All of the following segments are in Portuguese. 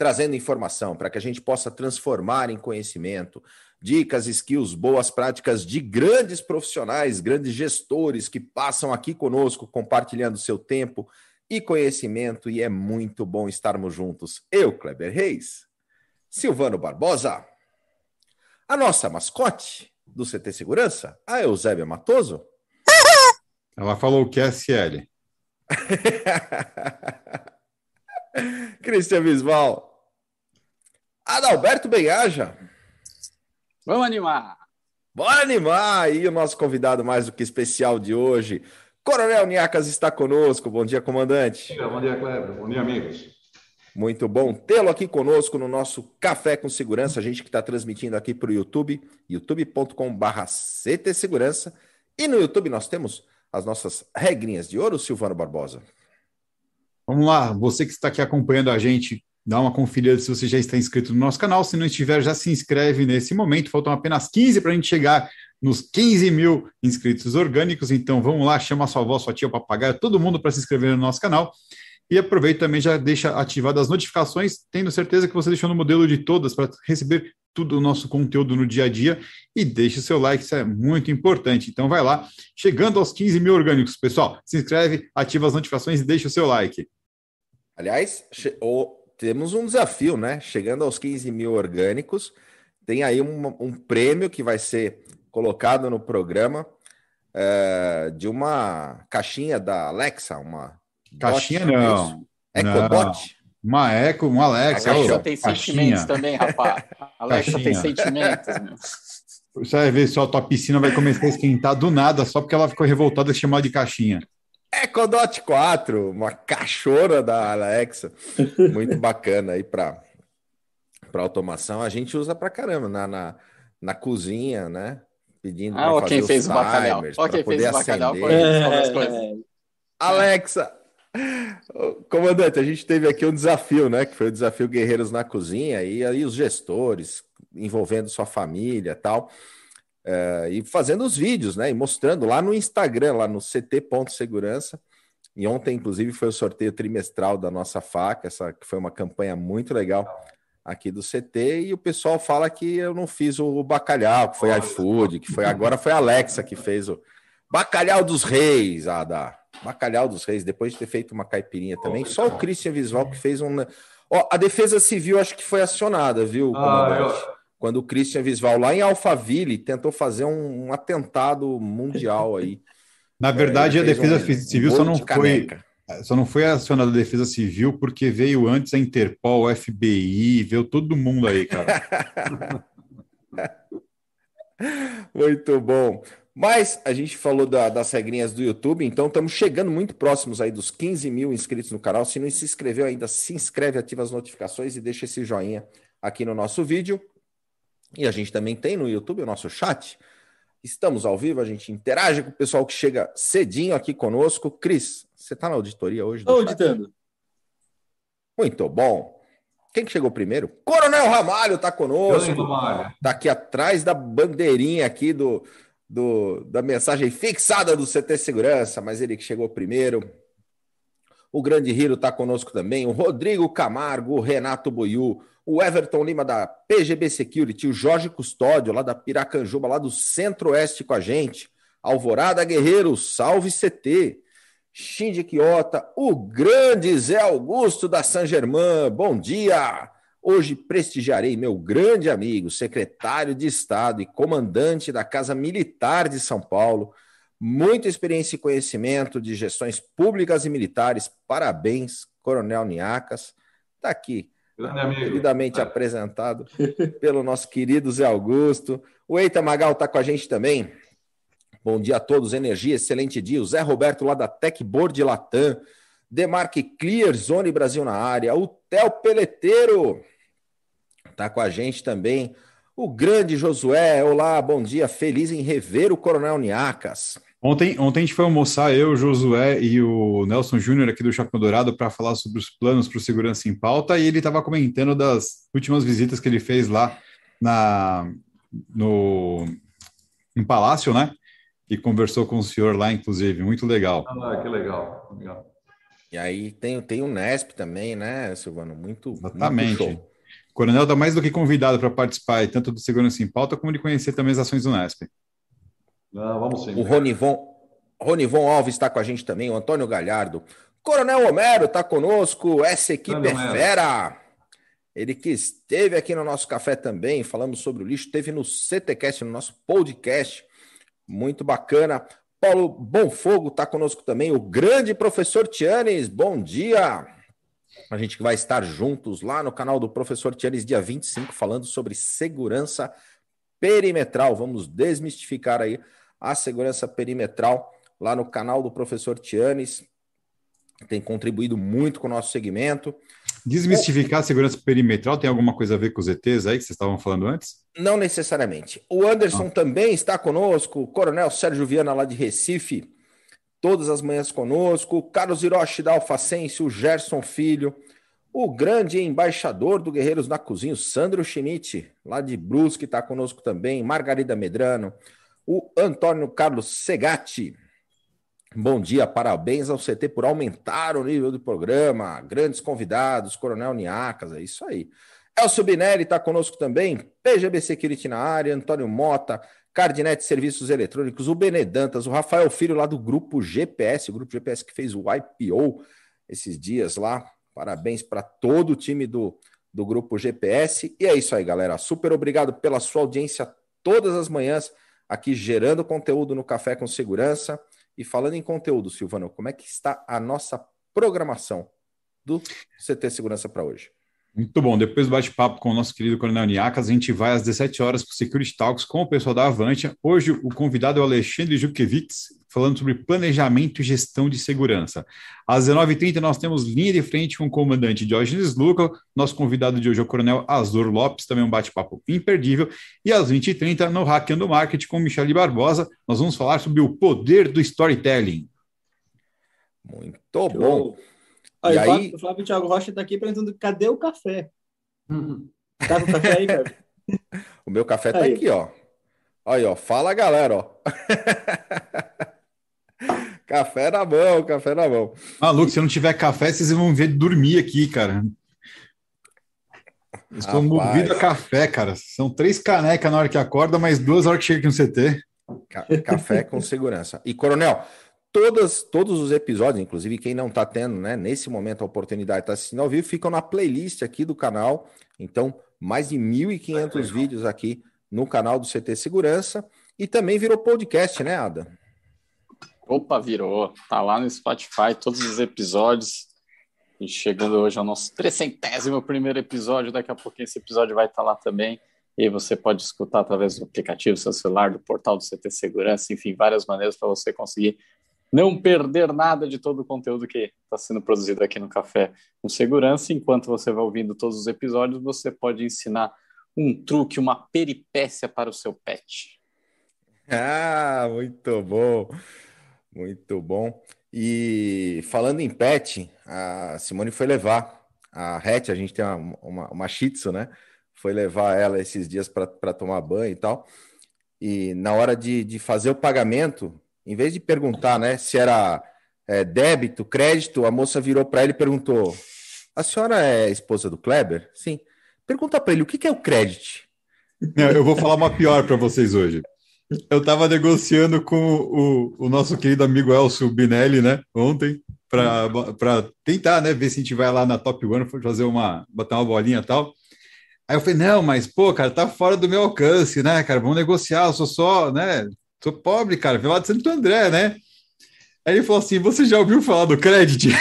trazendo informação para que a gente possa transformar em conhecimento, dicas, skills, boas práticas de grandes profissionais, grandes gestores que passam aqui conosco, compartilhando seu tempo e conhecimento, e é muito bom estarmos juntos. Eu, Kleber Reis, Silvano Barbosa, a nossa mascote do CT Segurança, a Eusébia Matoso. Ela falou que é SL. Cristian Bisbal. Adalberto Benhaja. Vamos animar! Bora animar! E o nosso convidado mais do que especial de hoje, Coronel Niacas, está conosco. Bom dia, comandante. Bom dia, Kleber. Bom dia, amigos. Muito bom tê-lo aqui conosco no nosso Café com Segurança. A gente que está transmitindo aqui para o YouTube, youtube.com.br CT Segurança. E no YouTube nós temos as nossas regrinhas de ouro, Silvano Barbosa. Vamos lá, você que está aqui acompanhando a gente, dá uma conferida se você já está inscrito no nosso canal. Se não estiver, já se inscreve nesse momento. Faltam apenas 15 para a gente chegar nos 15 mil inscritos orgânicos. Então vamos lá, chama sua avó, sua tia, o papagaio, todo mundo para se inscrever no nosso canal. E aproveita também, já deixa ativadas as notificações, tendo certeza que você deixou no modelo de todas para receber tudo o nosso conteúdo no dia a dia. E deixe o seu like, isso é muito importante. Então vai lá, chegando aos 15 mil orgânicos, pessoal. Se inscreve, ativa as notificações e deixa o seu like. Aliás, temos um desafio, né? Chegando aos 15 mil orgânicos, tem aí um, um prêmio que vai ser colocado no programa é, de uma caixinha da Alexa, uma Caixinha Dot, não. Ecobot? Uma Eco, uma Alexa. Alexa tem sentimentos também, rapaz. Alexa tem sentimentos, meu. Você vai ver só a tua piscina vai começar a esquentar do nada, só porque ela ficou revoltada e chamar de caixinha. Ecodot 4, uma cachorra da Alexa. Muito bacana aí para para automação. A gente usa para caramba na, na, na cozinha, né? Pedindo ah, ó, quem fez o bacalhau. Ó, quem fez o bacalhau. É... Alexa, Comandante, a gente teve aqui um desafio, né? Que foi o desafio Guerreiros na Cozinha, e aí os gestores envolvendo sua família tal, é, e fazendo os vídeos, né? E mostrando lá no Instagram, lá no ct.segurança. E ontem, inclusive, foi o sorteio trimestral da nossa faca, essa que foi uma campanha muito legal aqui do CT, e o pessoal fala que eu não fiz o bacalhau, que foi iFood, que foi agora foi a Alexa que fez o bacalhau dos reis, Ada. Bacalhau dos Reis, depois de ter feito uma caipirinha também. Só o Christian Visual que fez um. Ó, a Defesa Civil acho que foi acionada, viu, ah, eu... Quando o Christian Visual, lá em Alphaville, tentou fazer um, um atentado mundial aí. Na verdade, é, a Defesa um, Civil um só não foi. Só não foi acionada a Defesa Civil porque veio antes a Interpol, o FBI, veio todo mundo aí, cara. Muito bom. Mas a gente falou da, das regrinhas do YouTube, então estamos chegando muito próximos aí dos 15 mil inscritos no canal. Se não se inscreveu ainda, se inscreve, ativa as notificações e deixa esse joinha aqui no nosso vídeo. E a gente também tem no YouTube o nosso chat. Estamos ao vivo, a gente interage com o pessoal que chega cedinho aqui conosco. Cris, você está na auditoria hoje? Estou auditando. Muito bom. Quem que chegou primeiro? Coronel Ramalho está conosco. Está aqui atrás da bandeirinha aqui do, do, da mensagem fixada do CT Segurança, mas ele que chegou primeiro. O grande Hiro está conosco também, o Rodrigo Camargo, o Renato Boiú, o Everton Lima da PGB Security, o Jorge Custódio, lá da Piracanjuba, lá do Centro-Oeste com a gente, Alvorada Guerreiro, salve CT, Shinji Quiota, o grande Zé Augusto da San Germain, bom dia! Hoje prestigiarei meu grande amigo, secretário de Estado e comandante da Casa Militar de São Paulo. Muita experiência e conhecimento de gestões públicas e militares. Parabéns, Coronel Niacas. Está aqui, devidamente é. apresentado pelo nosso querido Zé Augusto. O Eita Magal está com a gente também. Bom dia a todos, energia, excelente dia. O Zé Roberto lá da Tech Board Latam. Demarque Clear, Zone Brasil na área. O Theo Peleteiro, Está com a gente também O grande Josué, olá, bom dia, feliz em rever o Coronel Niacas. Ontem, ontem a gente foi almoçar, eu, o Josué e o Nelson Júnior aqui do Shopping Dourado para falar sobre os planos para o Segurança em Pauta e ele estava comentando das últimas visitas que ele fez lá na, no, no Palácio, né? E conversou com o senhor lá, inclusive, muito legal. Ah, que legal, legal. E aí tem, tem o Nesp também, né, Silvano? Muito, Exatamente. Muito o Coronel está mais do que convidado para participar, tanto do Segurança em Pauta, como de conhecer também as ações do Nesp. Não, vamos sim. O Ronivon, Ronivon Alves está com a gente também, o Antônio Galhardo. Coronel Homero está conosco, essa equipe é fera. Ele que esteve aqui no nosso café também, falamos sobre o lixo, esteve no CTcast, no nosso podcast, muito bacana. Paulo Bonfogo está conosco também, o grande professor Tianes, bom dia. A gente que vai estar juntos lá no canal do professor Tianes, dia 25, falando sobre segurança perimetral. Vamos desmistificar aí a segurança perimetral lá no canal do professor Tianes. Tem contribuído muito com o nosso segmento. Desmistificar a segurança perimetral tem alguma coisa a ver com os ETs aí que vocês estavam falando antes? Não necessariamente. O Anderson ah. também está conosco, o Coronel Sérgio Viana lá de Recife, todas as manhãs conosco, o Carlos Hiroshi da Alfacense, o Gerson Filho, o grande embaixador do Guerreiros na Cozinha, o Sandro Schmidt, lá de Brusque, está conosco também, Margarida Medrano, o Antônio Carlos Segatti. Bom dia, parabéns ao CT por aumentar o nível do programa. Grandes convidados, Coronel Niacas, é isso aí. Elcio Binelli está conosco também, PGB Security na área, Antônio Mota, Cardinete Serviços Eletrônicos, o Benedantas, o Rafael Filho lá do Grupo GPS, o Grupo GPS que fez o IPO esses dias lá. Parabéns para todo o time do, do Grupo GPS. E é isso aí, galera. Super obrigado pela sua audiência todas as manhãs aqui gerando conteúdo no Café com Segurança. E falando em conteúdo, Silvano, como é que está a nossa programação do CT Segurança para hoje? Muito bom. Depois do bate-papo com o nosso querido Coronel Niacas, a gente vai às 17 horas para o Security Talks com o pessoal da Avante. Hoje, o convidado é o Alexandre Jukiewicz, falando sobre planejamento e gestão de segurança. Às 19h30, nós temos linha de frente com o comandante Diógenes Luca. Nosso convidado de hoje é o Coronel Azor Lopes, também um bate-papo imperdível. E às 20h30, no Hackeando Market com Michele Barbosa, nós vamos falar sobre o poder do storytelling. Muito bom. Olha, e o, Flávio, aí... o Flávio Thiago Rocha está aqui perguntando cadê o café? Uhum. Tá com café aí, cara? o meu café está aqui, ó. Olha, ó. Fala, galera, ó. café na mão, café na mão. Maluco, se não tiver café, vocês vão ver dormir aqui, cara. Estou movido a café, cara. São três canecas na hora que acorda, mais duas horas que chega aqui no CT. Café com segurança. E, Coronel, Todas, todos os episódios, inclusive quem não está tendo, né, nesse momento a oportunidade de estar tá assistindo ao vivo, ficam na playlist aqui do canal. Então, mais de 1.500 vídeos aqui no canal do CT Segurança. E também virou podcast, né, Ada? Opa, virou. Tá lá no Spotify, todos os episódios. E chegando hoje ao nosso 301 primeiro episódio. Daqui a pouquinho esse episódio vai estar tá lá também. E você pode escutar através do aplicativo, do seu celular, do portal do CT Segurança, enfim, várias maneiras para você conseguir não perder nada de todo o conteúdo que está sendo produzido aqui no Café com Segurança. Enquanto você vai ouvindo todos os episódios, você pode ensinar um truque, uma peripécia para o seu pet. Ah, muito bom, muito bom. E falando em pet, a Simone foi levar a Hatch, a gente tem uma, uma, uma Shih Tzu, né? Foi levar ela esses dias para tomar banho e tal. E na hora de, de fazer o pagamento, em vez de perguntar né, se era é, débito, crédito, a moça virou para ele e perguntou: A senhora é esposa do Kleber? Sim. Pergunta para ele o que, que é o crédito. Eu vou falar uma pior para vocês hoje. Eu estava negociando com o, o, nosso querido amigo Elcio Binelli, né, ontem, para tentar, né, ver se a gente vai lá na Top One, fazer uma, botar uma bolinha e tal. Aí eu falei, não, mas, pô, cara, tá fora do meu alcance, né, cara, vamos negociar, eu sou só, né, Sou pobre, cara, veio lá de Santo André, né? Aí ele falou assim: Você já ouviu falar do crédito?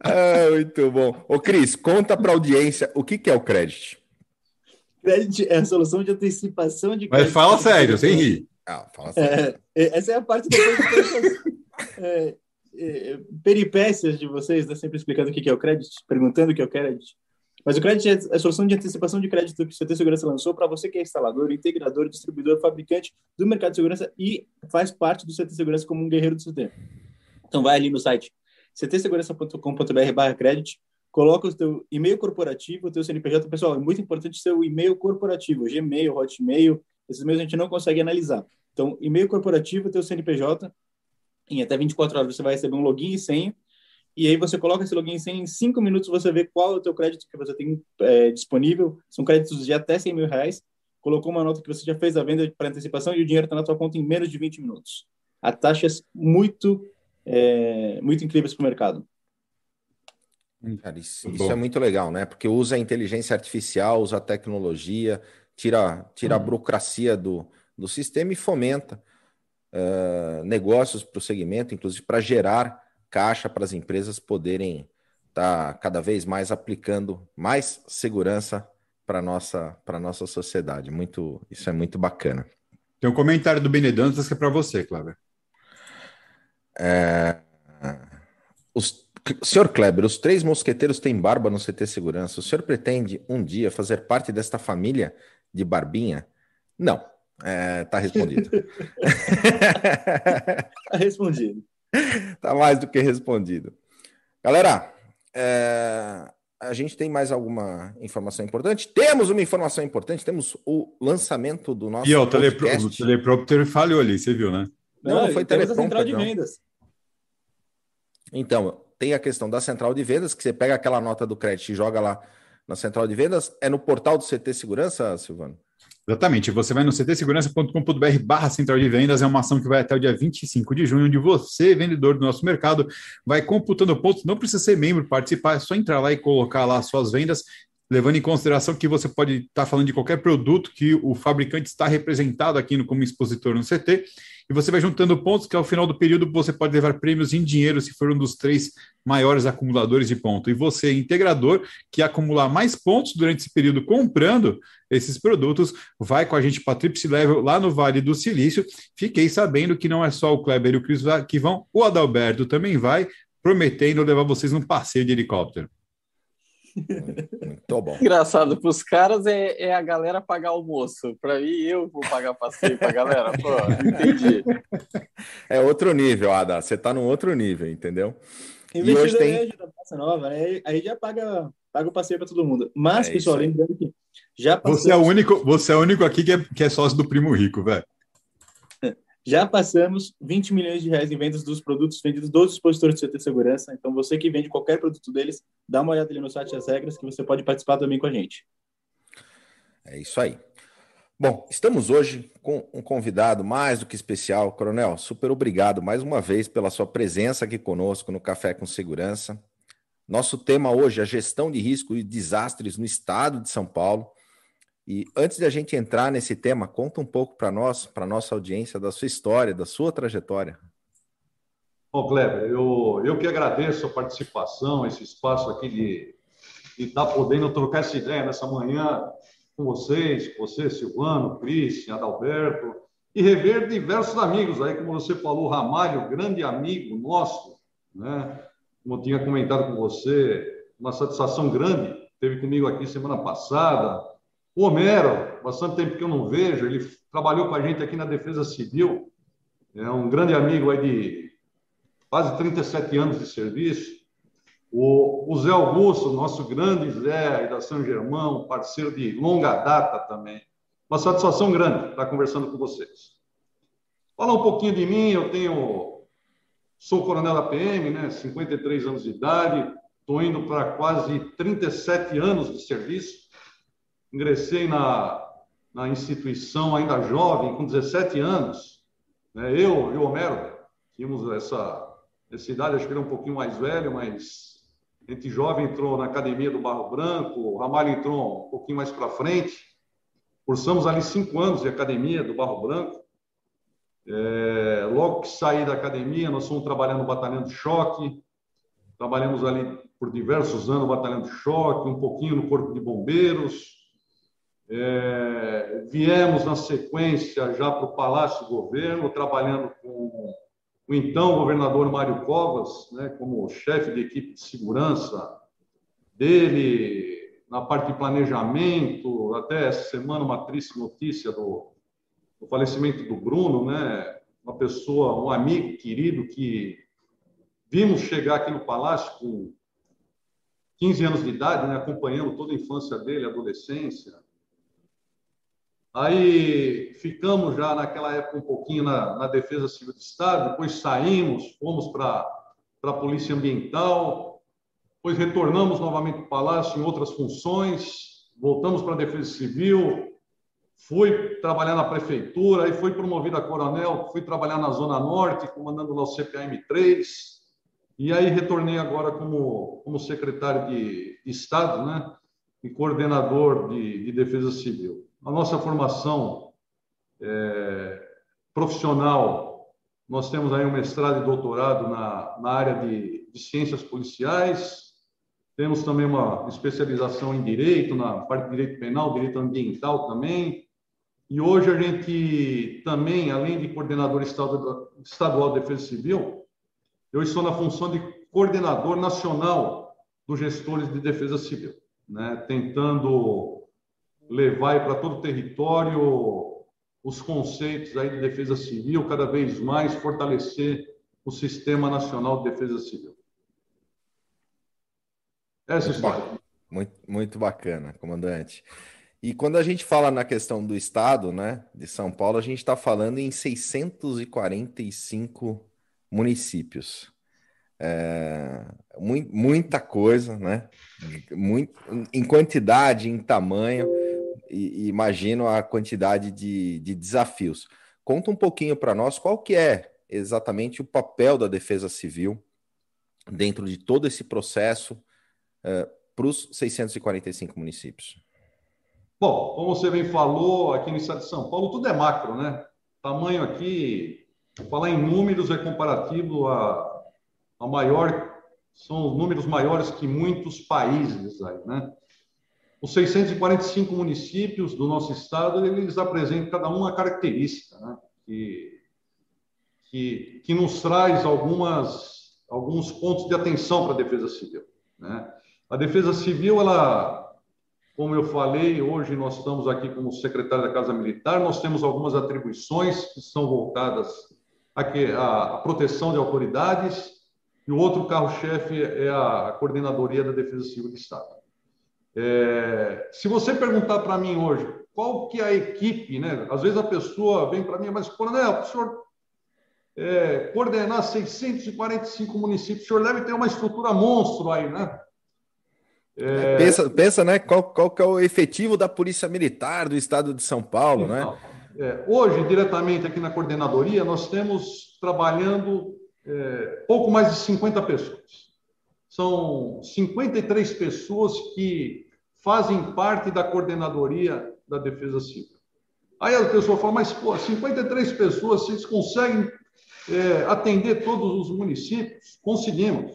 ah, muito bom. Ô, Cris, conta para a audiência o que, que é o crédito. Crédito é a solução de antecipação de crédito. Mas fala sério, sem rir. Ah, fala sério. É, é essa é a parte depois de é, é, peripécias de vocês, né? sempre explicando o que é o crédito, perguntando o que é o crédito. Mas o crédito é a solução de antecipação de crédito que o CT Segurança lançou para você que é instalador, integrador, distribuidor, fabricante do mercado de segurança e faz parte do CT Segurança como um guerreiro do CT. Então vai ali no site ctsegurança.com.br crédito, coloca o teu e-mail corporativo, o teu CNPJ. Pessoal, é muito importante seu e-mail corporativo, Gmail, Hotmail, esses e-mails a gente não consegue analisar. Então, e-mail corporativo, teu CNPJ, em até 24 horas você vai receber um login e senha, e aí você coloca esse login senha, em 5 minutos você vê qual é o teu crédito que você tem é, disponível, são créditos de até 100 mil reais, colocou uma nota que você já fez a venda para antecipação e o dinheiro está na tua conta em menos de 20 minutos. A taxas muito, é, muito incríveis para o mercado. Cara, isso, isso é muito legal, né? Porque usa a inteligência artificial, usa a tecnologia, tira, tira a uhum. burocracia do, do sistema e fomenta uh, negócios para o segmento, inclusive para gerar caixa para as empresas poderem estar tá cada vez mais aplicando mais segurança para a nossa, nossa sociedade. Muito, isso é muito bacana. Tem um comentário do Benedantas que é para você, Cláudio. É... Os... Senhor Kleber, os três mosqueteiros têm barba no CT Segurança. O senhor pretende um dia fazer parte desta família de barbinha? Não. É, tá respondido. tá respondido. Tá mais do que respondido. Galera, é, a gente tem mais alguma informação importante? Temos uma informação importante, temos o lançamento do nosso. E ó, o, telepro o teleprompter falhou ali, você viu, né? Não, não, não foi teleprompter. central de vendas. Então, tem a questão da central de vendas, que você pega aquela nota do crédito e joga lá na central de vendas. É no portal do CT Segurança, Silvano? Exatamente. Você vai no ctsegurança.com.br barra central de vendas, é uma ação que vai até o dia 25 de junho, onde você, vendedor do nosso mercado, vai computando pontos, não precisa ser membro, participar, é só entrar lá e colocar lá suas vendas levando em consideração que você pode estar tá falando de qualquer produto que o fabricante está representado aqui no, como expositor no CT, e você vai juntando pontos que ao final do período você pode levar prêmios em dinheiro se for um dos três maiores acumuladores de ponto. E você, integrador, que acumular mais pontos durante esse período comprando esses produtos, vai com a gente para Trips Level lá no Vale do Silício. Fiquei sabendo que não é só o Kleber e o Cris que vão, o Adalberto também vai, prometendo levar vocês num passeio de helicóptero. Muito bom. Engraçado, para os caras é, é, a galera pagar almoço. Para mim, eu vou pagar passeio para a galera. Pô, entendi. É outro nível, Ada. Você está num outro nível, entendeu? E hoje tem... da Praça Nova, aí, aí já paga, paga o passeio para todo mundo. Mas, é pessoal, lembrando que já passamos... Você é o único, você é o único aqui que é, que é sócio do Primo Rico, velho. Já passamos 20 milhões de reais em vendas dos produtos vendidos dos expositores de CT Segurança. Então, você que vende qualquer produto deles, dá uma olhada ali no site das regras que você pode participar também com a gente. É isso aí. Bom, estamos hoje com um convidado mais do que especial. Coronel, super obrigado mais uma vez pela sua presença aqui conosco no Café com Segurança. Nosso tema hoje é gestão de risco e desastres no estado de São Paulo. E antes de a gente entrar nesse tema, conta um pouco para nós, para nossa audiência, da sua história, da sua trajetória. Bom, Kleber, eu, eu que agradeço a participação, esse espaço aqui de estar tá podendo trocar essa ideia nessa manhã com vocês, com você, Silvano, Cristian, Adalberto, e rever diversos amigos aí, como você falou, Ramalho, grande amigo nosso, né? Como eu tinha comentado com você, uma satisfação grande, teve comigo aqui semana passada, o Homero, bastante tempo que eu não vejo, ele trabalhou com a gente aqui na Defesa Civil, é um grande amigo aí de quase 37 anos de serviço. O, o Zé Augusto, nosso grande Zé aí da São Germão, parceiro de longa data também. Uma satisfação grande estar conversando com vocês. Falar um pouquinho de mim, eu tenho sou coronel da PM, né, 53 anos de idade, estou indo para quase 37 anos de serviço ingressei na, na instituição ainda jovem, com 17 anos. Né? Eu e o Homero tínhamos essa, essa idade, acho que ele é um pouquinho mais velho, mas a gente jovem entrou na academia do Barro Branco, o Ramalho entrou um pouquinho mais para frente. Cursamos ali cinco anos de academia do Barro Branco. É, logo que saí da academia, nós fomos trabalhando no batalhão de choque. Trabalhamos ali por diversos anos no batalhão de choque, um pouquinho no corpo de bombeiros. É, viemos na sequência já para o Palácio do Governo, trabalhando com o então governador Mário Covas, né, como chefe de equipe de segurança dele, na parte de planejamento, até essa semana uma triste notícia do, do falecimento do Bruno, né? Uma pessoa, um amigo querido que vimos chegar aqui no Palácio com 15 anos de idade, né? acompanhando toda a infância dele, adolescência. Aí ficamos já naquela época um pouquinho na, na Defesa Civil do Estado, depois saímos, fomos para a Polícia Ambiental, depois retornamos novamente para o Palácio em outras funções, voltamos para a Defesa Civil, fui trabalhar na Prefeitura, aí fui promovido a coronel, fui trabalhar na Zona Norte, comandando lá o CPM 3, e aí retornei agora como, como secretário de Estado né, e coordenador de, de Defesa Civil. A nossa formação é, profissional, nós temos aí um mestrado e doutorado na, na área de, de ciências policiais, temos também uma especialização em direito, na parte de direito penal, direito ambiental também. E hoje a gente também, além de coordenador estadual de defesa civil, eu estou na função de coordenador nacional dos gestores de defesa civil, né? tentando levar para todo o território os conceitos aí de defesa civil, cada vez mais fortalecer o Sistema Nacional de Defesa Civil. Essa muito história. Muito, muito bacana, comandante. E quando a gente fala na questão do Estado, né, de São Paulo, a gente está falando em 645 municípios. É, muita coisa, né? Muito, em quantidade, em tamanho, e, imagino a quantidade de, de desafios. Conta um pouquinho para nós qual que é exatamente o papel da Defesa Civil dentro de todo esse processo é, para os 645 municípios. Bom, como você bem falou, aqui no estado de São Paulo, tudo é macro, né? Tamanho aqui Falar em números é comparativo a, a maior, são números maiores que muitos países aí, né? Os 645 municípios do nosso estado, eles apresentam cada um uma característica, né? Que, que, que nos traz algumas, alguns pontos de atenção para a defesa civil, né? A defesa civil, ela, como eu falei, hoje nós estamos aqui como secretário da Casa Militar, nós temos algumas atribuições que são voltadas a, a proteção de autoridades, e o outro carro-chefe é a coordenadoria da Defesa Civil do Estado. É, se você perguntar para mim hoje qual que é a equipe, né? Às vezes a pessoa vem para mim, mas coronel, o senhor é, coordenar 645 municípios, o senhor deve ter uma estrutura monstro aí, né? É... Pensa, pensa, né? Qual, qual que é o efetivo da Polícia Militar do Estado de São Paulo, né? então, né? É, hoje, diretamente aqui na coordenadoria, nós temos trabalhando é, pouco mais de 50 pessoas. São 53 pessoas que fazem parte da coordenadoria da Defesa Civil. Aí a pessoa fala, mas pô, 53 pessoas, vocês conseguem é, atender todos os municípios? Conseguimos,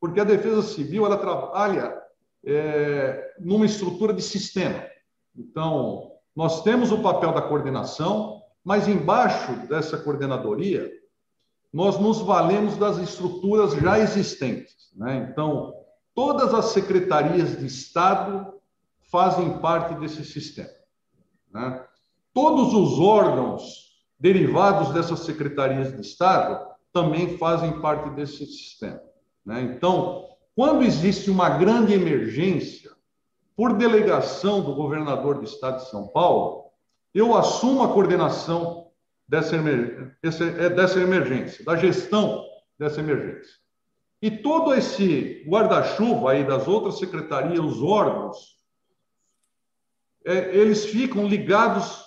porque a Defesa Civil ela trabalha é, numa estrutura de sistema. Então, nós temos o papel da coordenação, mas embaixo dessa coordenadoria, nós nos valemos das estruturas já existentes. Né? Então, todas as secretarias de Estado fazem parte desse sistema. Né? Todos os órgãos derivados dessas secretarias de Estado também fazem parte desse sistema. Né? Então, quando existe uma grande emergência, por delegação do governador do estado de São Paulo, eu assumo a coordenação dessa, é, dessa emergência, da gestão dessa emergência. E todo esse guarda-chuva aí das outras secretarias, os órgãos, é, eles ficam ligados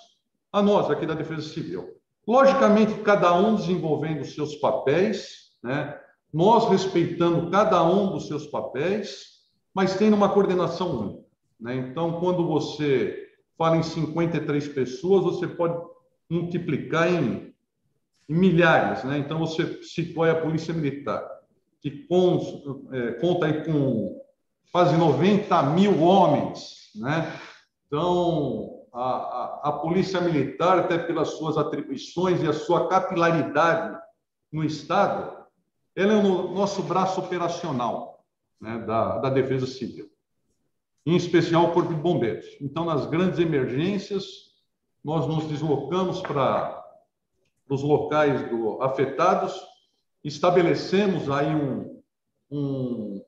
a nós aqui da Defesa Civil. Logicamente, cada um desenvolvendo os seus papéis, né? nós respeitando cada um dos seus papéis, mas tendo uma coordenação única. Né? Então, quando você fala em 53 pessoas, você pode multiplicar em, em milhares. Né? Então, você citou a Polícia Militar, que é, conta aí com quase 90 mil homens. Né? Então, a, a, a Polícia Militar, até pelas suas atribuições e a sua capilaridade no Estado, ela é o nosso braço operacional né, da, da Defesa Civil. em especial o Corpo de Bombeiros. Então, nas grandes emergências, nós nos deslocamos para os locais do, afetados, estabelecemos aí um, um,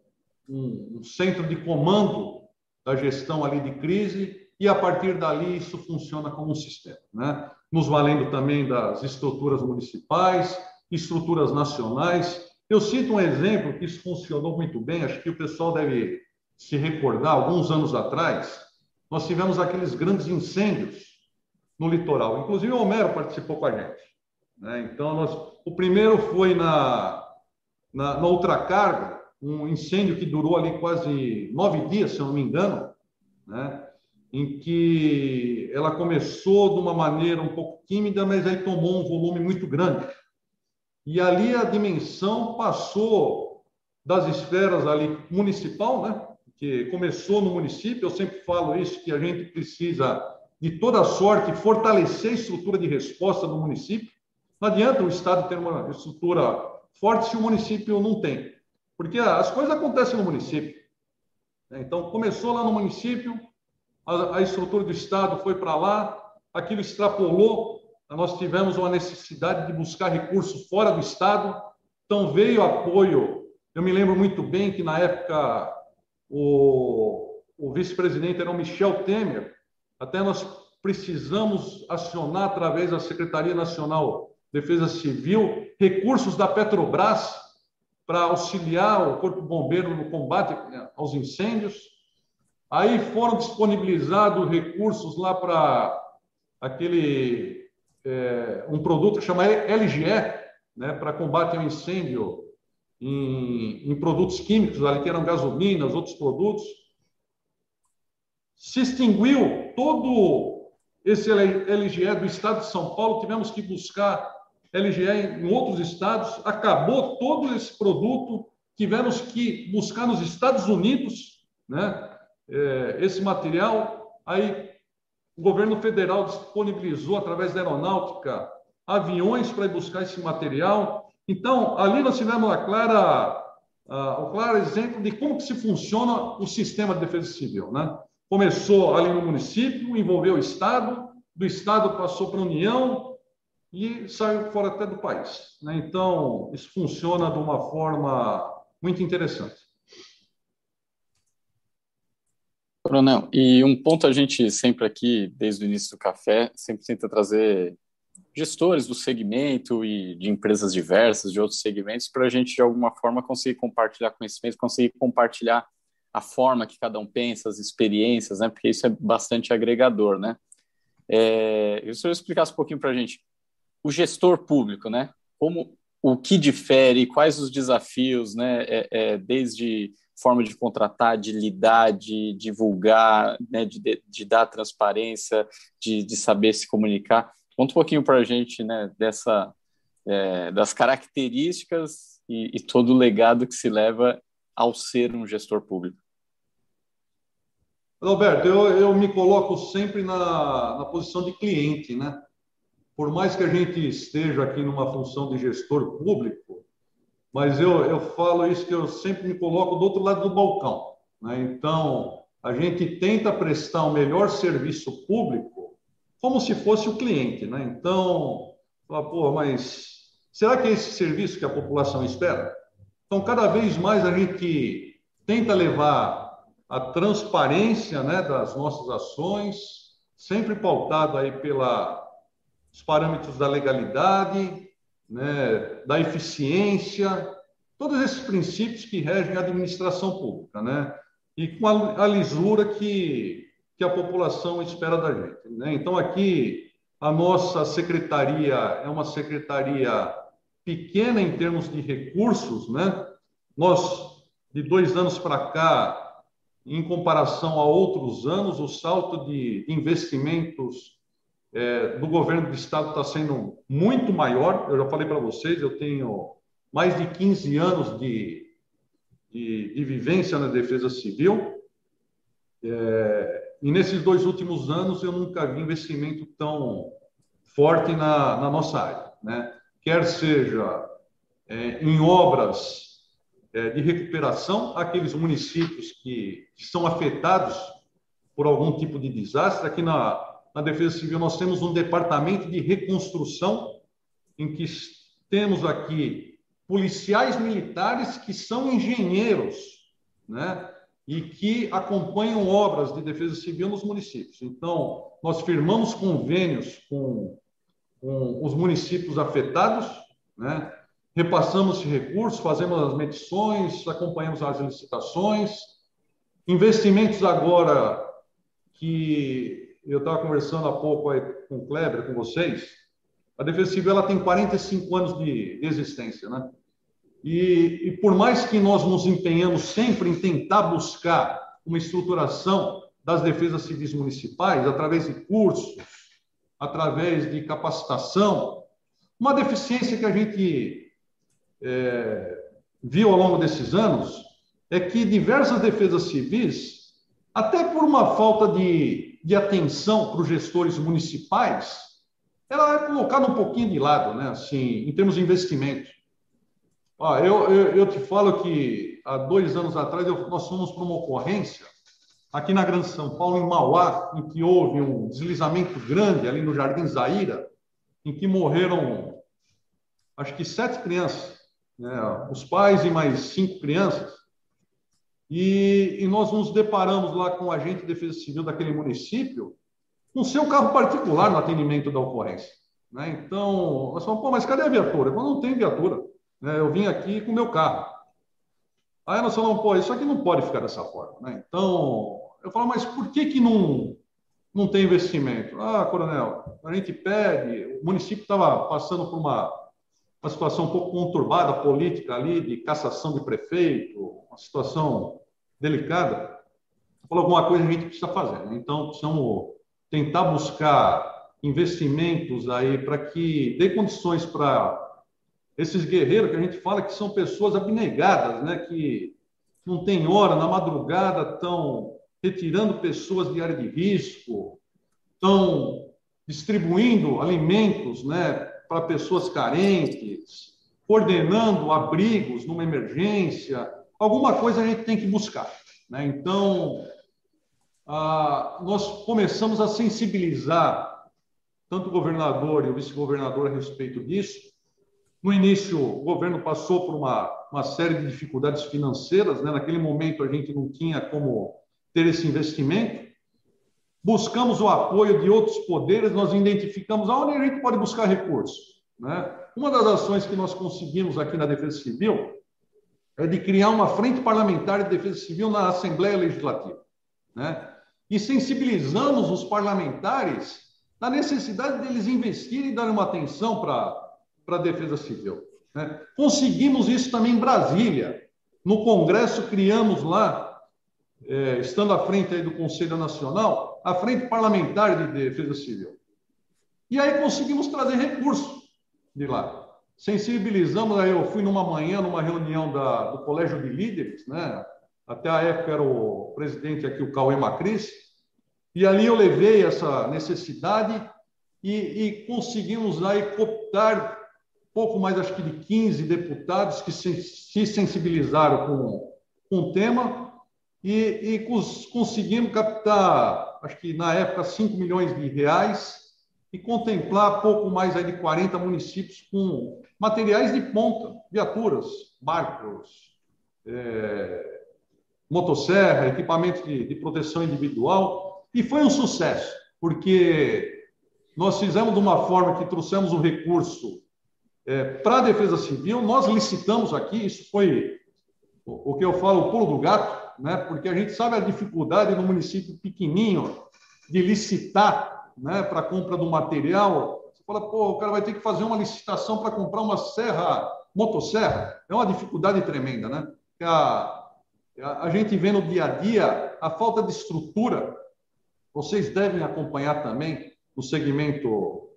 um, um centro de comando da gestão ali de crise e a partir dali isso funciona como um sistema, né? Nos valendo também das estruturas municipais, estruturas nacionais. Eu cito um exemplo que isso funcionou muito bem, acho que o pessoal deve se recordar, alguns anos atrás, nós tivemos aqueles grandes incêndios no litoral. Inclusive o Homero participou com a gente. Né? Então, nós, o primeiro foi na, na, na Ultracarga, um incêndio que durou ali quase nove dias, se eu não me engano, né? em que ela começou de uma maneira um pouco tímida, mas aí tomou um volume muito grande. E ali a dimensão passou das esferas ali municipal, né? que começou no município, eu sempre falo isso, que a gente precisa de toda sorte fortalecer a estrutura de resposta do município. Não adianta o Estado ter uma estrutura forte se o município não tem, porque as coisas acontecem no município. Então, começou lá no município, a, a estrutura do Estado foi para lá, aquilo extrapolou, nós tivemos uma necessidade de buscar recursos fora do Estado, então veio apoio. Eu me lembro muito bem que na época o, o vice-presidente era o Michel Temer, até nós precisamos acionar através da Secretaria Nacional de Defesa Civil recursos da Petrobras para auxiliar o Corpo Bombeiro no combate aos incêndios. Aí foram disponibilizados recursos lá para aquele é, um produto que chama LGE, né, para combate ao incêndio em, em produtos químicos, ali que eram gasolinas, outros produtos. Se extinguiu todo esse LGE do estado de São Paulo, tivemos que buscar LGE em outros estados, acabou todo esse produto, tivemos que buscar nos Estados Unidos né, é, esse material. Aí o governo federal disponibilizou, através da aeronáutica, aviões para buscar esse material. Então, ali nós tivemos a clara, uh, o claro exemplo de como que se funciona o sistema de defesa civil. Né? Começou ali no município, envolveu o Estado, do Estado passou para a União e saiu fora até do país. Né? Então, isso funciona de uma forma muito interessante. Coronel, e um ponto a gente sempre aqui, desde o início do café, sempre tenta trazer gestores do segmento e de empresas diversas, de outros segmentos, para a gente, de alguma forma, conseguir compartilhar conhecimento, conseguir compartilhar a forma que cada um pensa, as experiências, né? Porque isso é bastante agregador, né? É, eu eu explicasse um pouquinho para a gente, o gestor público, né? Como o que difere, quais os desafios, né? É, é, desde forma de contratar, de lidar, de divulgar, né? de, de, de dar transparência, de, de saber se comunicar. Conta um pouquinho para a gente né, dessa, é, das características e, e, todo o legado que se leva ao ser um gestor público. Roberto, eu, eu me coloco sempre na, na posição de cliente, né? Por mais que a gente esteja aqui numa função de gestor público, mas eu, eu falo isso que eu sempre me coloco do outro lado do balcão. Né? Então, a gente tenta prestar o melhor serviço público como se fosse o cliente, né? Então, fala, pô, mas será que é esse serviço que a população espera? Então, cada vez mais a gente tenta levar a transparência, né, das nossas ações, sempre pautado aí pela os parâmetros da legalidade, né, da eficiência, todos esses princípios que regem a administração pública, né? E com a, a lisura que que a população espera da gente. Né? Então, aqui, a nossa secretaria é uma secretaria pequena em termos de recursos, né? Nós, de dois anos para cá, em comparação a outros anos, o salto de investimentos é, do governo do estado está sendo muito maior. Eu já falei para vocês, eu tenho mais de 15 anos de, de, de vivência na defesa civil. É, e nesses dois últimos anos eu nunca vi investimento tão forte na, na nossa área, né? Quer seja é, em obras de recuperação àqueles municípios que, que são afetados por algum tipo de desastre. Aqui na, na Defesa Civil nós temos um departamento de reconstrução em que temos aqui policiais militares que são engenheiros, né? E que acompanham obras de defesa civil nos municípios. Então, nós firmamos convênios com, com os municípios afetados, né? Repassamos recursos, fazemos as medições, acompanhamos as licitações, investimentos agora que eu estava conversando há pouco aí com o Kleber, com vocês, a Defesa Civil ela tem 45 anos de, de existência, né? E, e, por mais que nós nos empenhamos sempre em tentar buscar uma estruturação das defesas civis municipais, através de cursos, através de capacitação, uma deficiência que a gente é, viu ao longo desses anos é que diversas defesas civis, até por uma falta de, de atenção para os gestores municipais, ela é colocada um pouquinho de lado, né? Assim, em termos de investimento. Eu, eu, eu te falo que há dois anos atrás eu, nós fomos para uma ocorrência aqui na Grande São Paulo, em Mauá, em que houve um deslizamento grande ali no Jardim Zaira, em que morreram acho que sete crianças né, os pais e mais cinco crianças. E, e, nós nos deparamos lá com o agente de defesa civil daquele município, com seu carro particular no atendimento da ocorrência. Né? Então, nós falamos, pô, mas cadê a viatura? Eu não tem viatura. Né? Eu vim aqui com meu carro. Aí nós falamos, pô, isso aqui não pode ficar dessa forma. Né? Então, eu falo, mas por que, que não, não tem investimento? Ah, coronel, a gente pede, o município estava passando por uma uma situação um pouco conturbada política ali, de cassação de prefeito, uma situação delicada. Falou alguma coisa a gente precisa fazer. Né? Então, precisamos tentar buscar investimentos aí para que dê condições para esses guerreiros que a gente fala que são pessoas abnegadas, né? que não tem hora, na madrugada estão retirando pessoas de área de risco, estão distribuindo alimentos, né? Para pessoas carentes, coordenando abrigos numa emergência, alguma coisa a gente tem que buscar. Né? Então, ah, nós começamos a sensibilizar tanto o governador e o vice-governador a respeito disso. No início, o governo passou por uma, uma série de dificuldades financeiras, né? naquele momento a gente não tinha como ter esse investimento buscamos o apoio de outros poderes, nós identificamos aonde a gente pode buscar recursos. Né? Uma das ações que nós conseguimos aqui na Defesa Civil é de criar uma frente parlamentar de defesa civil na Assembleia Legislativa. Né? E sensibilizamos os parlamentares da necessidade deles investirem e darem uma atenção para a defesa civil. Né? Conseguimos isso também em Brasília. No Congresso, criamos lá, é, estando à frente do Conselho Nacional, a Frente Parlamentar de Defesa Civil. E aí conseguimos trazer recursos de lá. Sensibilizamos, aí eu fui numa manhã, numa reunião da, do Colégio de Líderes, né? até a época era o presidente aqui, o Cauê Macris, e ali eu levei essa necessidade e, e conseguimos aí cooptar pouco mais, acho que de 15 deputados que se, se sensibilizaram com, com o tema e, e cons, conseguimos captar acho que na época, 5 milhões de reais e contemplar pouco mais aí de 40 municípios com materiais de ponta, viaturas, barcos, é, motosserra, equipamentos de, de proteção individual. E foi um sucesso, porque nós fizemos de uma forma que trouxemos o um recurso é, para a Defesa Civil, nós licitamos aqui, isso foi o, que eu falo, o pulo do gato, né? porque a gente sabe a dificuldade no município pequenininho de licitar né, para compra do material. Você fala, pô, o cara vai ter que fazer uma licitação para comprar uma serra, motosserra. É uma dificuldade tremenda, né? A, a gente vê no dia a dia a falta de estrutura. Vocês devem acompanhar também no segmento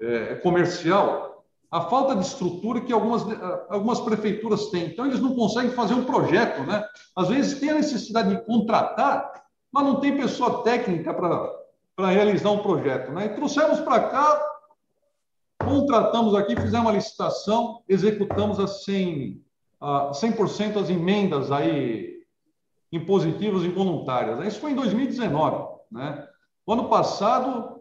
é, comercial a falta de estrutura que algumas, algumas prefeituras têm. Então, eles não conseguem fazer um projeto, né? Às vezes tem a necessidade de contratar, mas não tem pessoa técnica para realizar um projeto, né? E trouxemos para cá, contratamos aqui, fizemos uma licitação, executamos a 100, 100% as emendas aí impositivas involuntárias. Isso foi em 2019, né? O ano passado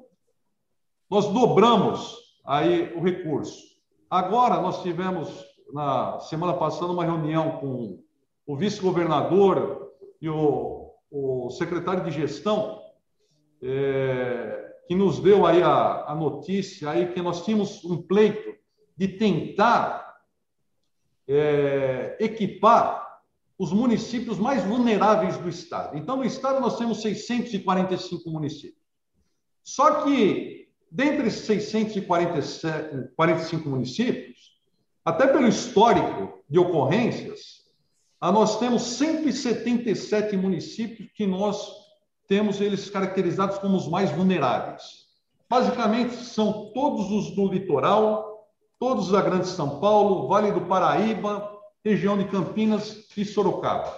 nós dobramos aí o recurso. Agora nós tivemos na semana passada uma reunião com o vice-governador e o, o, secretário de gestão é, que nos deu aí a, a notícia aí que nós tínhamos um pleito de tentar é, equipar os municípios mais vulneráveis do estado. Então, no estado nós temos 645 municípios. Só que dentre esses 645 municípios, até pelo histórico de ocorrências, nós temos 177 municípios que nós temos eles caracterizados como os mais vulneráveis. Basicamente, são todos os do litoral, todos da Grande São Paulo, Vale do Paraíba, região de Campinas e Sorocaba.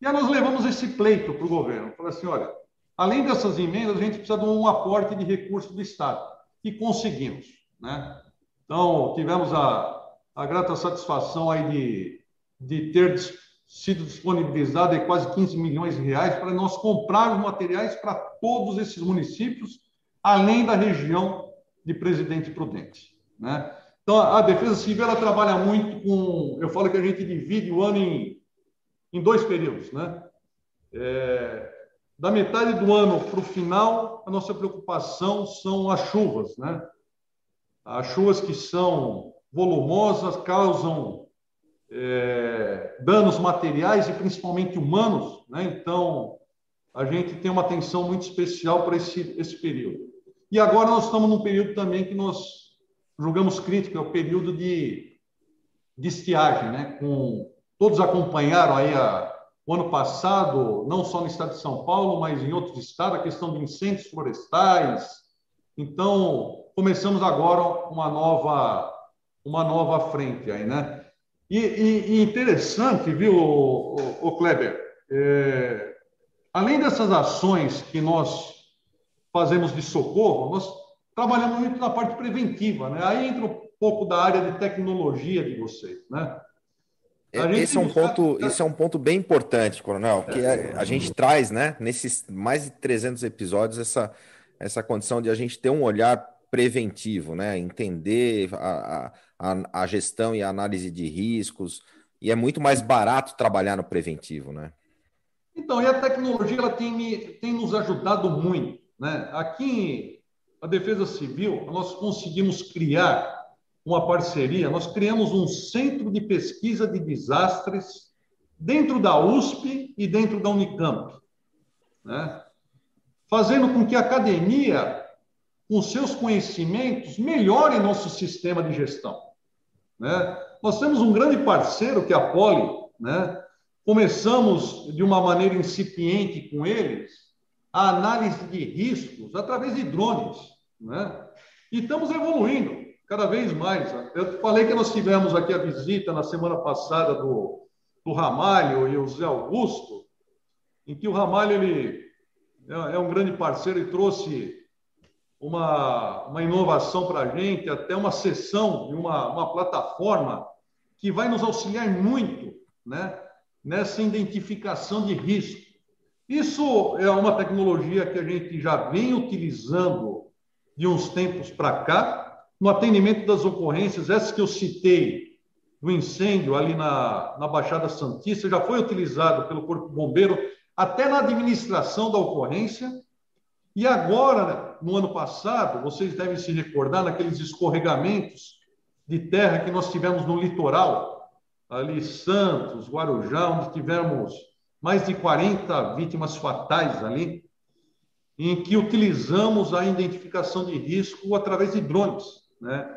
E aí nós levamos esse pleito para o governo. Falei assim, olha, além dessas emendas, a gente precisa de um aporte de recursos do Estado. E conseguimos. Né? Então, tivemos a, a grata satisfação aí de, de ter sido disponibilizado quase 15 milhões de reais para nós comprarmos materiais para todos esses municípios, além da região de Presidente Prudente. Né? Então, a Defesa Civil ela trabalha muito com. Eu falo que a gente divide o ano em, em dois períodos. Né? É, da metade do ano para o final, a nossa preocupação são as chuvas, né? As chuvas que são volumosas, causam é, danos materiais e principalmente humanos, né? Então, a gente tem uma atenção muito especial para esse, esse período. E agora nós estamos num período também que nós julgamos crítico, é o período de, de estiagem, né? Com, todos acompanharam aí a, o ano passado, não só no estado de São Paulo, mas em outros estados, a questão de incêndios florestais. Então, começamos agora uma nova, uma nova frente aí, né? E, e, e interessante, viu, o, o, o Kleber? É, além dessas ações que nós fazemos de socorro, nós trabalhamos muito na parte preventiva, né? Aí entra um pouco da área de tecnologia de vocês, né? Esse é um ponto, esse é um ponto bem importante, Coronel, que a, a, gente traz, né, nesses mais de 300 episódios, essa, essa condição de a gente ter um olhar preventivo, né, entender a, a, a gestão e a análise de riscos, e é muito mais barato trabalhar no preventivo, né? Então, e a tecnologia ela tem, tem nos ajudado muito, né? Aqui, a Defesa Civil, nós conseguimos criar uma parceria, nós criamos um centro de pesquisa de desastres dentro da USP e dentro da Unicamp, né? fazendo com que a academia, com seus conhecimentos, melhore nosso sistema de gestão. Né? Nós temos um grande parceiro, que é a Poli, né? começamos de uma maneira incipiente com eles a análise de riscos através de drones, né? e estamos evoluindo cada vez mais. Eu falei que nós tivemos aqui a visita na semana passada do, do Ramalho e o Zé Augusto, em que o Ramalho ele é, é um grande parceiro e trouxe uma, uma inovação para a gente, até uma sessão de uma, uma plataforma que vai nos auxiliar muito né, nessa identificação de risco. Isso é uma tecnologia que a gente já vem utilizando de uns tempos para cá, no atendimento das ocorrências, essas que eu citei, do incêndio ali na, na Baixada Santista, já foi utilizado pelo Corpo Bombeiro até na administração da ocorrência. E agora, no ano passado, vocês devem se recordar naqueles escorregamentos de terra que nós tivemos no litoral, ali Santos, Guarujá, onde tivemos mais de 40 vítimas fatais ali, em que utilizamos a identificação de risco através de drones. Né?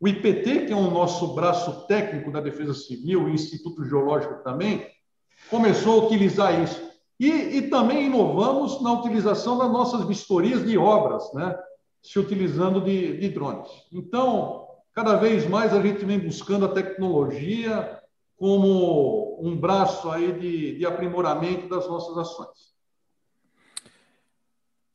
O IPT, que é o nosso braço técnico da Defesa Civil, o Instituto Geológico também, começou a utilizar isso. E, e também inovamos na utilização das nossas vistorias de obras, né? se utilizando de, de drones. Então, cada vez mais a gente vem buscando a tecnologia como um braço aí de, de aprimoramento das nossas ações.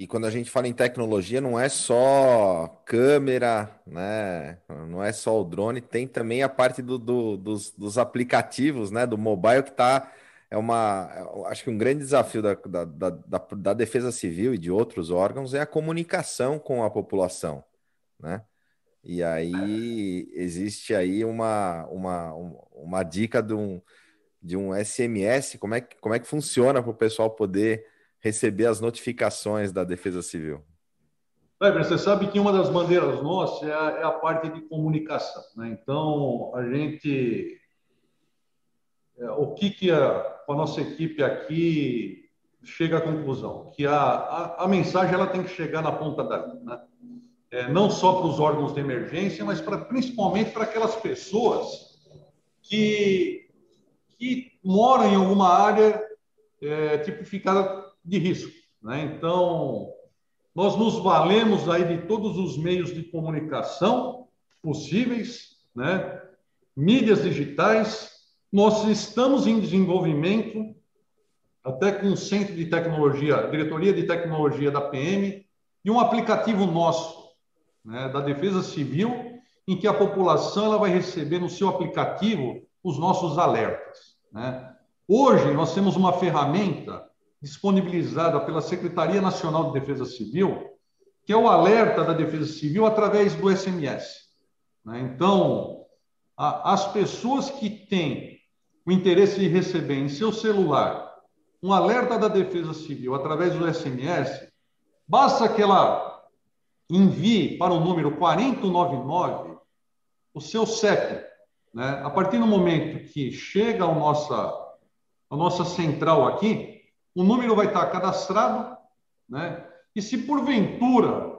E quando a gente fala em tecnologia, não é só câmera, né? Não é só o drone, tem também a parte do, do, dos, dos, aplicativos, né? Do mobile que está é uma, acho que um grande desafio da, da, da, da, defesa civil e de outros órgãos é a comunicação com a população, né? E aí existe aí uma, uma, uma dica de um, de um SMS, como é que, como é que funciona para o pessoal poder receber as notificações da Defesa Civil? Você sabe que uma das bandeiras nossas é a, é parte de comunicação. Né? Então, a gente. É, o que, que a, a, nossa equipe aqui chega à conclusão? Que a, a, a mensagem ela tem que chegar na ponta da linha. Né? É, não só para os órgãos de emergência, mas pra, principalmente para aquelas pessoas que, que moram em alguma área é, tipificada de risco. Né? Então, nós nos valemos aí de todos os meios de comunicação possíveis, né? mídias digitais. Nós estamos em desenvolvimento, até com o Centro de Tecnologia, Diretoria de Tecnologia da PM, e um aplicativo nosso, né, da Defesa Civil, em que a população ela vai receber no seu aplicativo os nossos alertas. Né? Hoje, nós temos uma ferramenta disponibilizada pela Secretaria Nacional de Defesa Civil, que é o alerta da Defesa Civil através do SMS. Né? Então, as pessoas que têm o interesse de receber em seu celular um alerta da Defesa Civil através do SMS, basta que ela envie para o número 4099 o seu CEP. Né? A partir do momento que chega a nossa, a nossa central aqui, o número vai estar cadastrado, né? E se porventura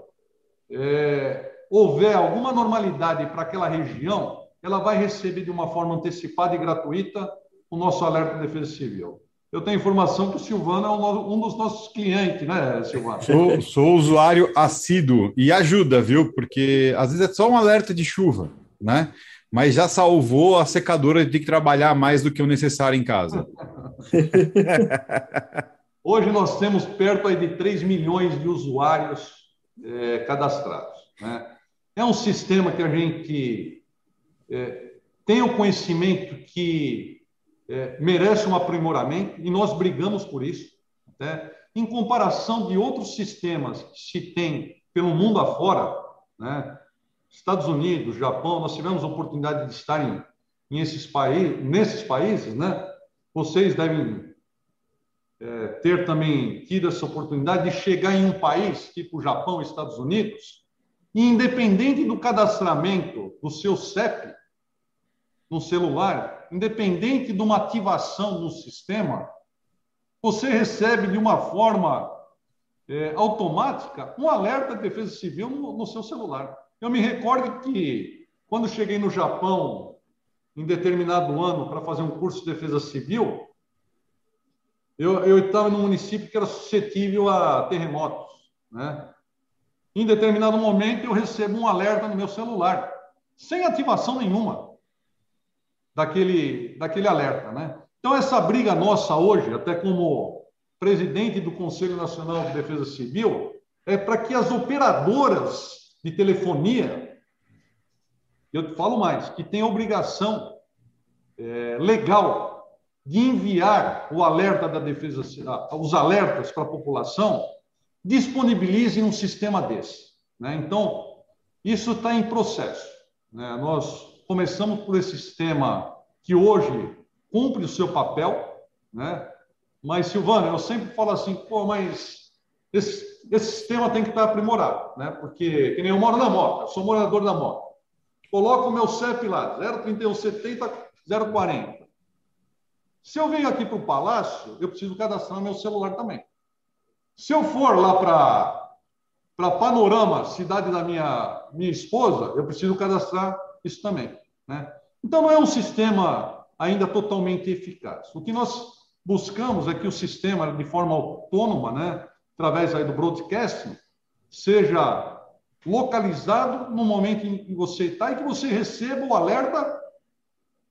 é, houver alguma normalidade para aquela região, ela vai receber de uma forma antecipada e gratuita o nosso alerta de defesa civil. Eu tenho informação que o Silvano é um dos nossos clientes, né, Silvano? Sou, sou usuário assíduo e ajuda, viu? Porque às vezes é só um alerta de chuva, né? Mas já salvou a secadora de trabalhar mais do que o necessário em casa. Hoje nós temos perto aí de 3 milhões de usuários é, cadastrados. Né? É um sistema que a gente é, tem o conhecimento que é, merece um aprimoramento e nós brigamos por isso. Né? Em comparação de outros sistemas que se tem pelo mundo afora, né? Estados Unidos, Japão, nós tivemos a oportunidade de estar em, em esses nesses países, né? Vocês devem é, ter também tido essa oportunidade de chegar em um país, tipo Japão, Estados Unidos, e independente do cadastramento do seu CEP no celular, independente de uma ativação no sistema, você recebe de uma forma é, automática um alerta de defesa civil no, no seu celular. Eu me recordo que quando cheguei no Japão em determinado ano para fazer um curso de defesa civil, eu estava num município que era suscetível a terremotos. Né? Em determinado momento, eu recebo um alerta no meu celular, sem ativação nenhuma daquele, daquele alerta. Né? Então, essa briga nossa hoje, até como presidente do Conselho Nacional de Defesa Civil, é para que as operadoras de telefonia eu falo mais, que tem obrigação é, legal de enviar o alerta da defesa, os alertas para a população, disponibilizem um sistema desse. Né? Então, isso está em processo. Né? Nós começamos por esse sistema que hoje cumpre o seu papel, né? mas, Silvana, eu sempre falo assim, pô, mas esse, esse sistema tem que estar aprimorado, né? porque, que nem eu moro na eu sou morador da moto coloco o meu CEP lá, 03170 040. Se eu venho aqui para o Palácio, eu preciso cadastrar meu celular também. Se eu for lá para para Panorama, cidade da minha, minha esposa, eu preciso cadastrar isso também. Né? Então, não é um sistema ainda totalmente eficaz. O que nós buscamos é que o sistema, de forma autônoma, né, através aí do broadcasting, seja localizado no momento em que você está e que você receba o alerta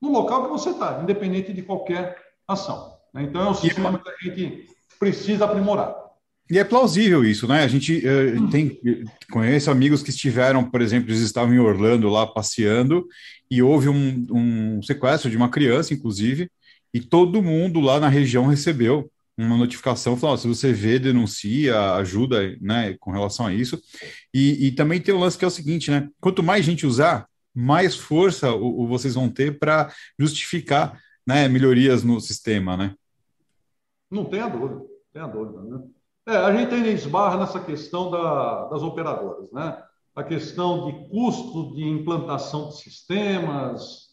no local que você está, independente de qualquer ação. Né? Então, é um sistema que a gente precisa aprimorar. E é plausível isso, né? A gente uh, tem conhece amigos que estiveram, por exemplo, eles estavam em Orlando lá passeando e houve um, um sequestro de uma criança, inclusive, e todo mundo lá na região recebeu uma notificação falando: se você vê, denuncia, ajuda, né, com relação a isso. E, e, também tem o lance que é o seguinte, né? Quanto mais gente usar, mais força o, o vocês vão ter para justificar, né, melhorias no sistema, né? Não tenha dúvida, tenha dúvida, né? É, a gente ainda esbarra nessa questão da, das operadoras, né? A questão de custo de implantação de sistemas.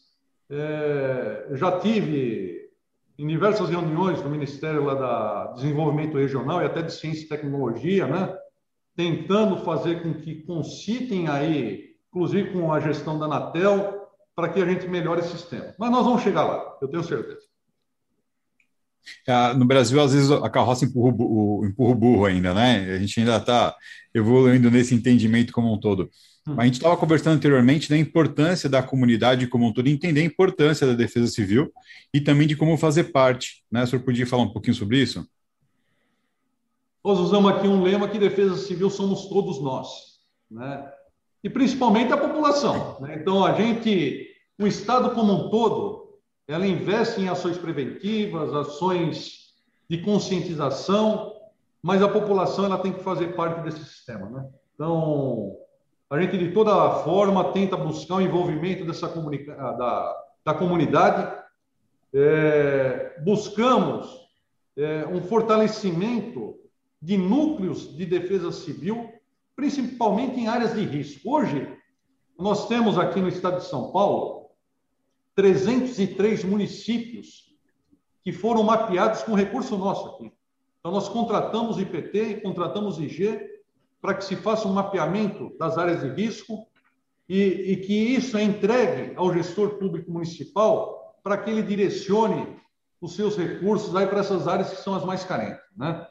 É, já tive em diversas reuniões do Ministério lá da Desenvolvimento Regional e até de Ciência e Tecnologia, né? Tentando fazer com que concitem aí, inclusive com a gestão da Anatel, para que a gente melhore esse sistema. Mas nós vamos chegar lá, eu tenho certeza. Ah, no Brasil, às vezes, a carroça empurra o, empurra o burro ainda, né? A gente ainda está evoluindo nesse entendimento como um todo. Hum. A gente estava conversando anteriormente da importância da comunidade como um todo, entender a importância da defesa civil e também de como fazer parte. Né? O senhor podia falar um pouquinho sobre isso? Nós usamos aqui um lema que defesa civil somos todos nós, né? E principalmente a população. Né? Então, a gente, o Estado como um todo, ela investe em ações preventivas, ações de conscientização, mas a população ela tem que fazer parte desse sistema, né? Então, a gente de toda forma tenta buscar o envolvimento dessa comunica da, da comunidade, é, buscamos é, um fortalecimento de núcleos de defesa civil, principalmente em áreas de risco. Hoje, nós temos aqui no estado de São Paulo 303 municípios que foram mapeados com recurso nosso aqui. Então, nós contratamos IPT contratamos IG para que se faça um mapeamento das áreas de risco e, e que isso é entregue ao gestor público municipal para que ele direcione os seus recursos aí para essas áreas que são as mais carentes, né?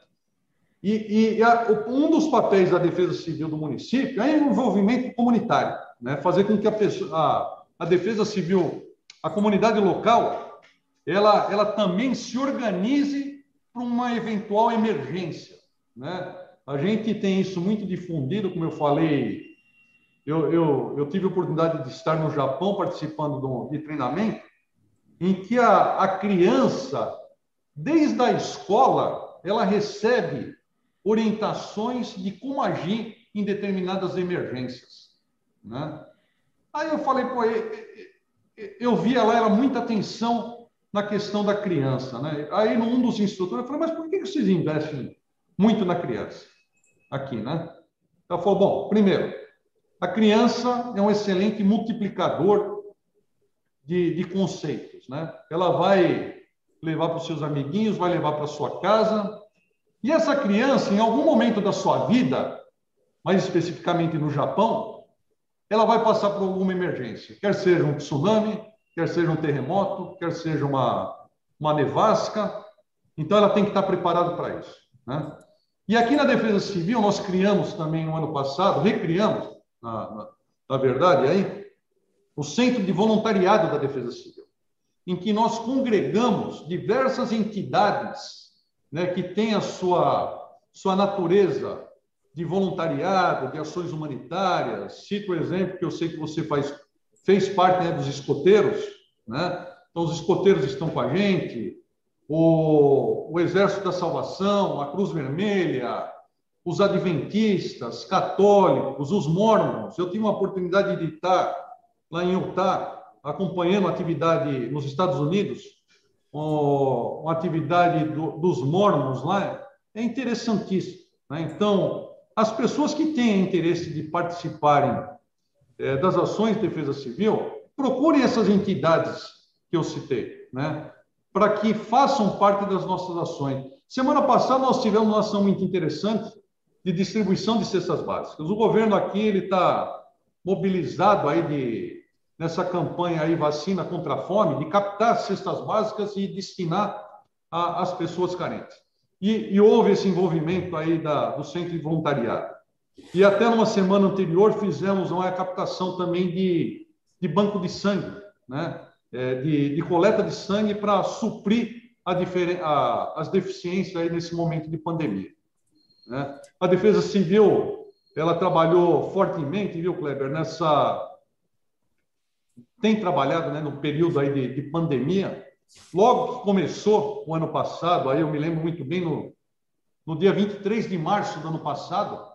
E, e a, um dos papéis da Defesa Civil do município é o envolvimento comunitário, né? Fazer com que a, pessoa, a, a Defesa Civil a comunidade local ela, ela também se organize para uma eventual emergência. Né? A gente tem isso muito difundido, como eu falei, eu, eu, eu tive a oportunidade de estar no Japão participando de, de treinamento, em que a, a criança, desde a escola, ela recebe orientações de como agir em determinadas emergências. Né? Aí eu falei, pô, eu via lá, era muita atenção na questão da criança. Né? Aí, num dos instrutores, eu falei, mas por que vocês investem muito na criança? Aqui, né? Ela falou, bom, primeiro, a criança é um excelente multiplicador de, de conceitos, né? Ela vai levar para os seus amiguinhos, vai levar para a sua casa, e essa criança, em algum momento da sua vida, mais especificamente no Japão, ela vai passar por alguma emergência, quer seja um tsunami, quer seja um terremoto, quer seja uma, uma nevasca. Então, ela tem que estar preparada para isso. Né? E aqui na Defesa Civil, nós criamos também no ano passado, recriamos, na, na, na verdade, aí, o Centro de Voluntariado da Defesa Civil, em que nós congregamos diversas entidades né, que têm a sua, sua natureza de voluntariado, de ações humanitárias. Cito o exemplo que eu sei que você faz, fez parte né, dos escoteiros, né? Então, os escoteiros estão com a gente, o, o Exército da Salvação, a Cruz Vermelha, os adventistas, católicos, os mormons. Eu tive uma oportunidade de estar lá em Utah, acompanhando a atividade nos Estados Unidos, uma atividade do, dos mormons lá. É interessantíssimo. Né? Então, as pessoas que têm interesse de participarem é, das ações de defesa civil, procurem essas entidades que eu citei, né? Para que façam parte das nossas ações. Semana passada nós tivemos uma ação muito interessante de distribuição de cestas básicas. O governo aqui ele está mobilizado aí de nessa campanha aí vacina contra a fome, de captar cestas básicas e destinar às pessoas carentes. E, e houve esse envolvimento aí da, do centro de voluntariado. E até numa semana anterior fizemos uma captação também de, de banco de sangue, né? É, de, de coleta de sangue para suprir a, a, as deficiências aí nesse momento de pandemia. Né? A Defesa Civil, ela trabalhou fortemente, viu, Kleber, nessa... Tem trabalhado né, no período aí de, de pandemia. Logo que começou o ano passado, aí eu me lembro muito bem, no, no dia 23 de março do ano passado,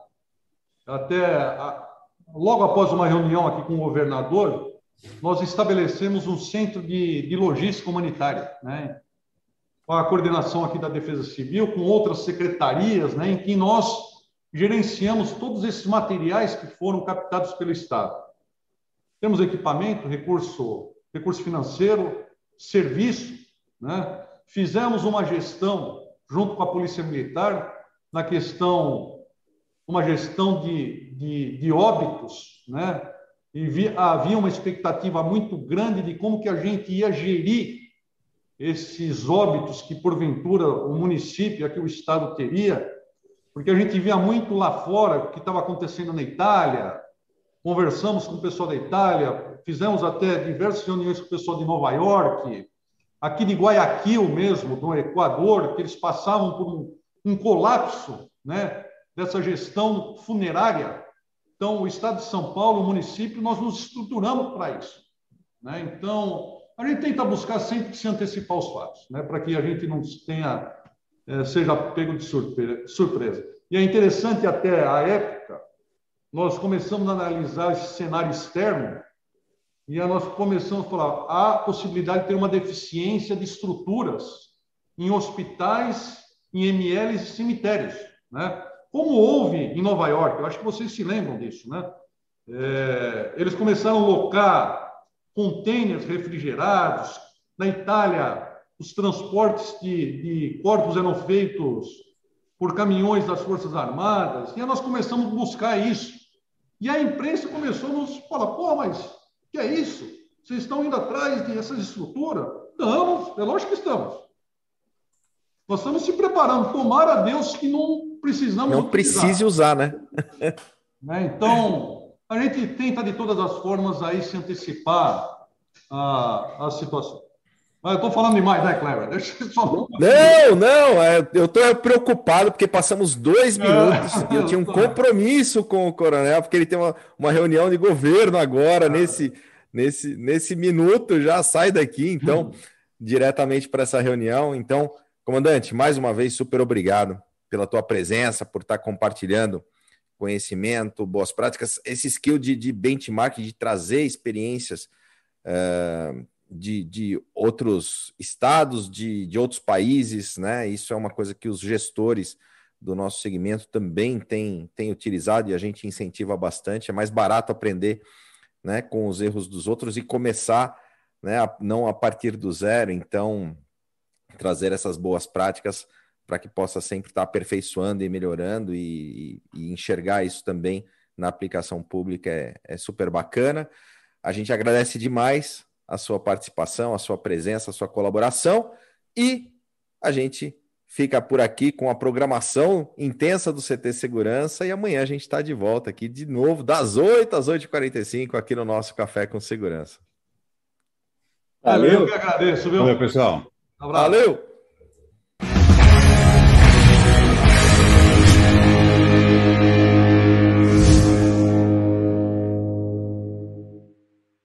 até a, logo após uma reunião aqui com o governador, nós estabelecemos um centro de, de logística humanitária, né? com a coordenação aqui da Defesa Civil, com outras secretarias, né, em que nós gerenciamos todos esses materiais que foram captados pelo Estado. Temos equipamento, recurso, recurso financeiro, serviço, né? Fizemos uma gestão junto com a Polícia Militar na questão, uma gestão de, de, de óbitos, né? Vi, havia uma expectativa muito grande de como que a gente ia gerir esses óbitos que, porventura, o município, aqui o Estado teria, porque a gente via muito lá fora o que estava acontecendo na Itália, conversamos com o pessoal da Itália, fizemos até diversas reuniões com o pessoal de Nova York, aqui de Guayaquil mesmo, do Equador, que eles passavam por um, um colapso né, dessa gestão funerária. Então, o Estado de São Paulo, o município, nós nos estruturamos para isso. Né? Então, a gente tenta buscar sempre se antecipar os fatos, né, para que a gente não tenha, é, seja pego de surpresa. E é interessante até a época, nós começamos a analisar esse cenário externo e nós começamos a falar há possibilidade de ter uma deficiência de estruturas em hospitais, em MLs e cemitérios, né? Como houve em Nova York, eu acho que vocês se lembram disso, né? É, eles começaram a locar containers refrigerados. Na Itália, os transportes de, de corpos eram feitos por caminhões das Forças Armadas, e aí nós começamos a buscar isso. E a imprensa começou a nos falar: pô, mas que é isso? Vocês estão indo atrás dessas estruturas? Estamos, é lógico que estamos. Nós estamos se preparando. Tomara a Deus que não precisamos. Não precise usar, né? né? Então, a gente tenta de todas as formas aí se antecipar a, a situação. Mas eu estou falando demais, né, Cleber? Deixa eu só... Não, não, é, eu estou preocupado porque passamos dois minutos e eu tinha um compromisso com o coronel, porque ele tem uma, uma reunião de governo agora, nesse, nesse, nesse minuto, já sai daqui, então, diretamente para essa reunião. Então, comandante, mais uma vez, super obrigado pela tua presença, por estar compartilhando conhecimento, boas práticas, esse skill de, de benchmark, de trazer experiências uh, de, de outros estados, de, de outros países, né? Isso é uma coisa que os gestores do nosso segmento também têm, têm utilizado e a gente incentiva bastante. É mais barato aprender né, com os erros dos outros e começar, né, a, não a partir do zero. Então, trazer essas boas práticas para que possa sempre estar aperfeiçoando e melhorando e, e, enxergar isso também na aplicação pública é, é, super bacana. A gente agradece demais a sua participação, a sua presença, a sua colaboração e a gente fica por aqui com a programação intensa do CT Segurança e amanhã a gente está de volta aqui de novo, das 8 às 8h45, aqui no nosso Café com Segurança. Valeu, eu que agradeço, viu? Valeu, pessoal. Um Valeu!